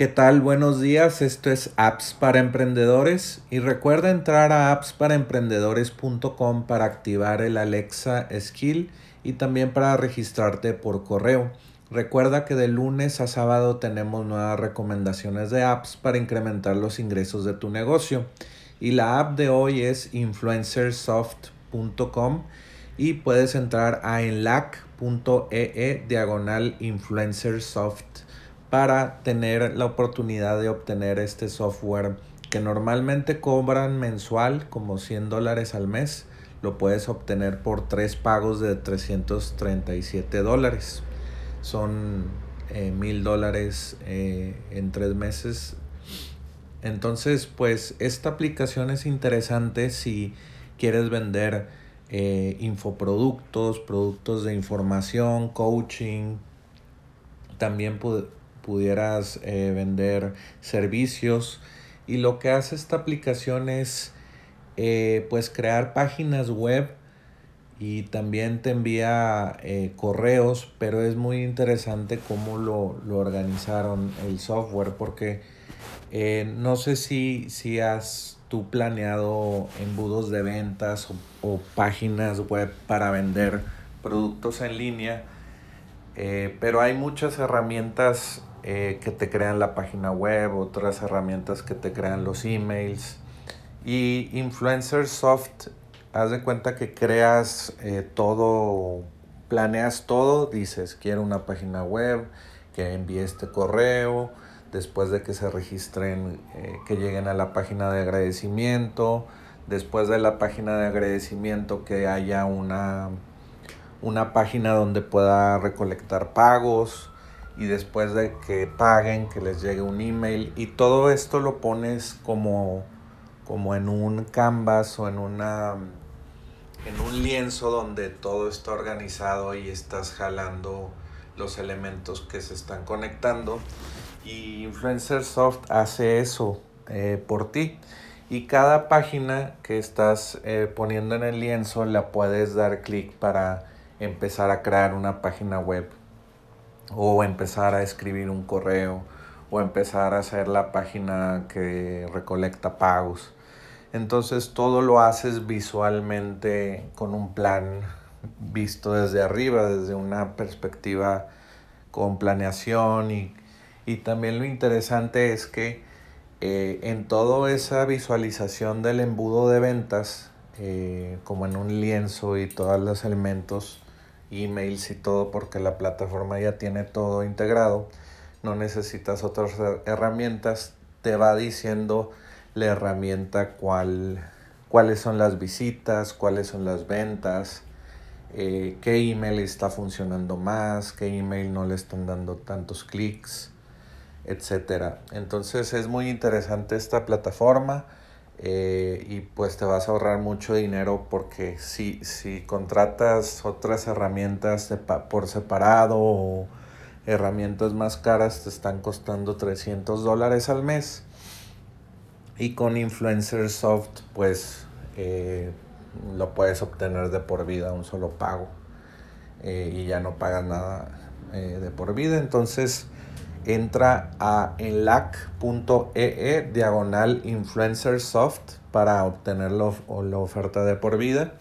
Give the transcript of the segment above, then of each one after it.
¿Qué tal? Buenos días, esto es Apps para Emprendedores y recuerda entrar a appsparaemprendedores.com para activar el Alexa Skill y también para registrarte por correo. Recuerda que de lunes a sábado tenemos nuevas recomendaciones de apps para incrementar los ingresos de tu negocio y la app de hoy es influencersoft.com y puedes entrar a enlac.ee diagonal influencersoft para tener la oportunidad de obtener este software que normalmente cobran mensual como 100 dólares al mes. Lo puedes obtener por tres pagos de 337 dólares. Son eh, mil dólares eh, en tres meses. Entonces, pues esta aplicación es interesante si quieres vender eh, infoproductos, productos de información, coaching. También pudieras eh, vender servicios. Y lo que hace esta aplicación es eh, pues crear páginas web y también te envía eh, correos pero es muy interesante cómo lo, lo organizaron el software porque no sé si, si has tú planeado embudos de ventas o, o páginas web para vender productos en línea pero hay muchas herramientas eh, que te crean la página web, otras herramientas que te crean los emails. Y Influencer Soft, haz de cuenta que creas eh, todo, planeas todo, dices, quiero una página web, que envíe este correo, después de que se registren, eh, que lleguen a la página de agradecimiento, después de la página de agradecimiento que haya una, una página donde pueda recolectar pagos, y después de que paguen, que les llegue un email. Y todo esto lo pones como, como en un canvas o en una en un lienzo donde todo está organizado y estás jalando los elementos que se están conectando. Y Influencer Soft hace eso eh, por ti. Y cada página que estás eh, poniendo en el lienzo la puedes dar clic para empezar a crear una página web o empezar a escribir un correo o empezar a hacer la página que recolecta pagos. Entonces todo lo haces visualmente con un plan visto desde arriba, desde una perspectiva con planeación y, también lo interesante es que eh, en toda esa visualización del embudo de ventas, eh, como en un lienzo y todos los elementos, emails y todo porque la plataforma ya tiene todo integrado. No necesitas otras herramientas. Te va diciendo la herramienta cuál, cuáles son las visitas, cuáles son las ventas, eh, qué email está funcionando más, qué email no le están dando tantos clics, etc. Entonces es muy interesante esta plataforma. Eh, y pues te vas a ahorrar mucho dinero porque si, si contratas otras herramientas por separado o herramientas más caras te están costando 300 dólares al mes. Y con Influencer Soft pues eh, lo puedes obtener de por vida un solo pago eh, y ya no pagas nada de por vida. Entonces entra a enlac.ee e diagonal influencer soft para obtener la, la oferta de por vida.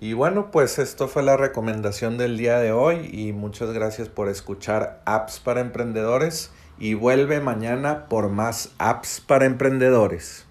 Y bueno, pues esto fue la recomendación del día de hoy y muchas gracias por escuchar apps para emprendedores y vuelve mañana por más apps para emprendedores.